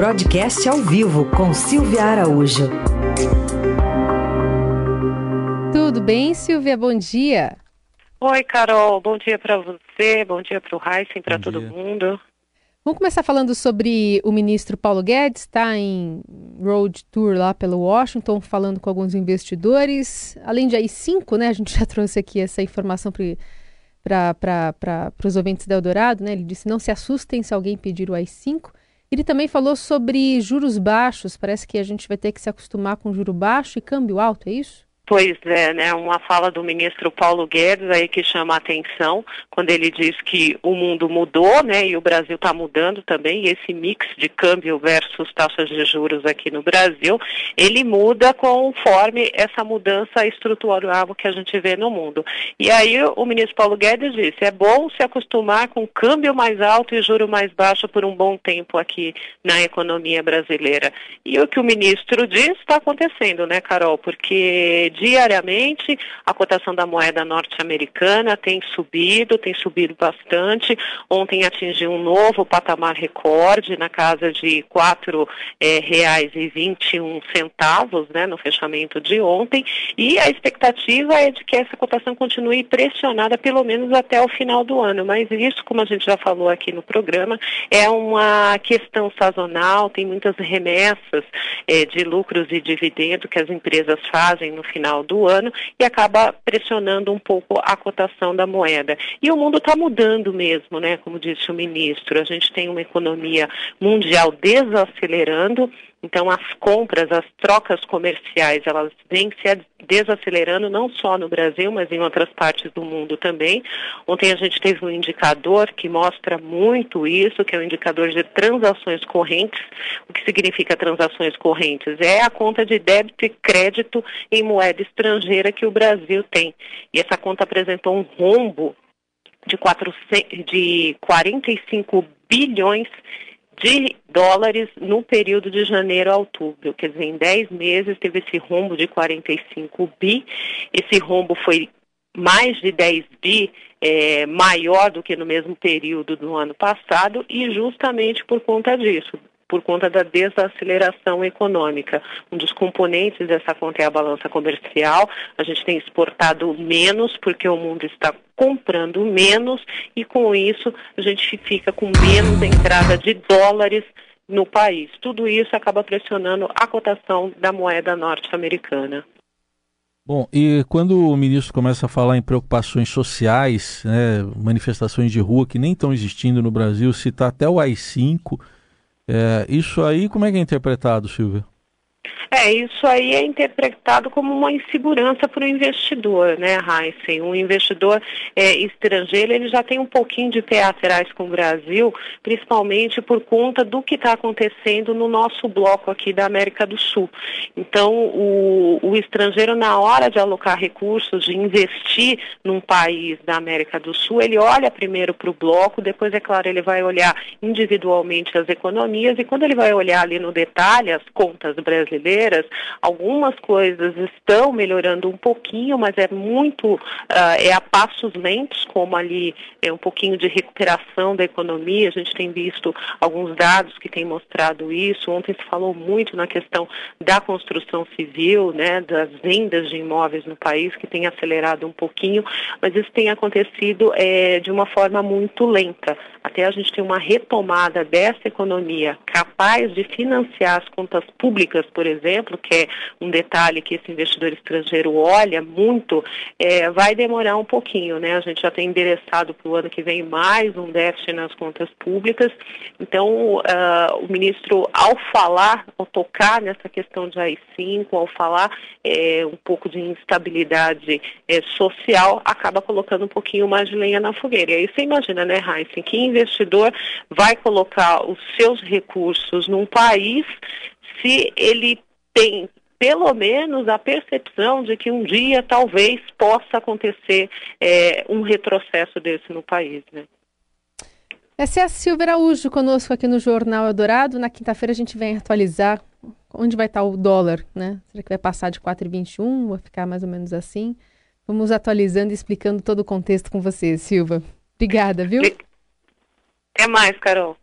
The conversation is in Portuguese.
Broadcast ao vivo com Silvia Araújo. Tudo bem, Silvia? Bom dia. Oi, Carol. Bom dia para você, bom dia para o Heisen, para todo mundo. Vamos começar falando sobre o ministro Paulo Guedes, está em road tour lá pelo Washington, falando com alguns investidores. Além de AI-5, né, a gente já trouxe aqui essa informação para os ouvintes da Eldorado, né? Ele disse: não se assustem se alguém pedir o AI-5. Ele também falou sobre juros baixos. Parece que a gente vai ter que se acostumar com juro baixo e câmbio alto, é isso? Pois é, né? Uma fala do ministro Paulo Guedes aí que chama a atenção quando ele diz que o mundo mudou, né? E o Brasil está mudando também. E esse mix de câmbio versus taxas de juros aqui no Brasil, ele muda conforme essa mudança estrutural que a gente vê no mundo. E aí o ministro Paulo Guedes disse: é bom se acostumar com câmbio mais alto e juro mais baixo por um bom tempo aqui na economia brasileira. E o que o ministro diz está acontecendo, né, Carol? Porque diariamente. A cotação da moeda norte-americana tem subido, tem subido bastante. Ontem atingiu um novo patamar recorde na casa de R$ 4,21 é, reais 21 centavos, né, no fechamento de ontem, e a expectativa é de que essa cotação continue pressionada pelo menos até o final do ano, mas isso, como a gente já falou aqui no programa, é uma questão sazonal, tem muitas remessas é, de lucros e dividendos que as empresas fazem no final final do ano e acaba pressionando um pouco a cotação da moeda. E o mundo está mudando mesmo, né? Como disse o ministro, a gente tem uma economia mundial desacelerando. Então, as compras, as trocas comerciais, elas vêm se desacelerando não só no Brasil, mas em outras partes do mundo também. Ontem a gente teve um indicador que mostra muito isso, que é o um indicador de transações correntes. O que significa transações correntes? É a conta de débito e crédito em moeda estrangeira que o Brasil tem. E essa conta apresentou um rombo de, 400, de 45 bilhões de dólares no período de janeiro a outubro. Quer dizer, em 10 meses teve esse rombo de 45 bi. Esse rombo foi mais de 10 bi é, maior do que no mesmo período do ano passado e justamente por conta disso, por conta da desaceleração econômica. Um dos componentes dessa conta é a balança comercial. A gente tem exportado menos porque o mundo está comprando menos e com isso a gente fica com menos entrada de dólares no país. Tudo isso acaba pressionando a cotação da moeda norte-americana. Bom, e quando o ministro começa a falar em preocupações sociais, né, manifestações de rua que nem estão existindo no Brasil, citar até o AI-5, é, isso aí como é que é interpretado, Silvia? É, isso aí é interpretado como uma insegurança para o investidor, né, Heisen? Um investidor é, estrangeiro, ele já tem um pouquinho de pé atrás com o Brasil, principalmente por conta do que está acontecendo no nosso bloco aqui da América do Sul. Então, o, o estrangeiro, na hora de alocar recursos, de investir num país da América do Sul, ele olha primeiro para o bloco, depois, é claro, ele vai olhar individualmente as economias, e quando ele vai olhar ali no detalhe as contas brasileiras, brasileiras, algumas coisas estão melhorando um pouquinho, mas é muito, uh, é a passos lentos, como ali é um pouquinho de recuperação da economia. A gente tem visto alguns dados que têm mostrado isso. Ontem se falou muito na questão da construção civil, né, das vendas de imóveis no país, que tem acelerado um pouquinho, mas isso tem acontecido é, de uma forma muito lenta. Até a gente ter uma retomada dessa economia capaz de financiar as contas públicas, por exemplo, exemplo, que é um detalhe que esse investidor estrangeiro olha muito, é, vai demorar um pouquinho, né? A gente já tem endereçado para o ano que vem mais um déficit nas contas públicas. Então, uh, o ministro, ao falar, ao tocar nessa questão de AI-5, ao falar é, um pouco de instabilidade é, social, acaba colocando um pouquinho mais de lenha na fogueira. E aí você imagina, né, Heisen, que investidor vai colocar os seus recursos num país se ele tem pelo menos a percepção de que um dia talvez possa acontecer é, um retrocesso desse no país. Né? Essa é a Silvia Araújo conosco aqui no Jornal Eldorado. Na quinta-feira a gente vem atualizar onde vai estar o dólar, né? Será que vai passar de 4,21? Vai ficar mais ou menos assim? Vamos atualizando e explicando todo o contexto com você, Silva. Obrigada, viu? Até mais, Carol.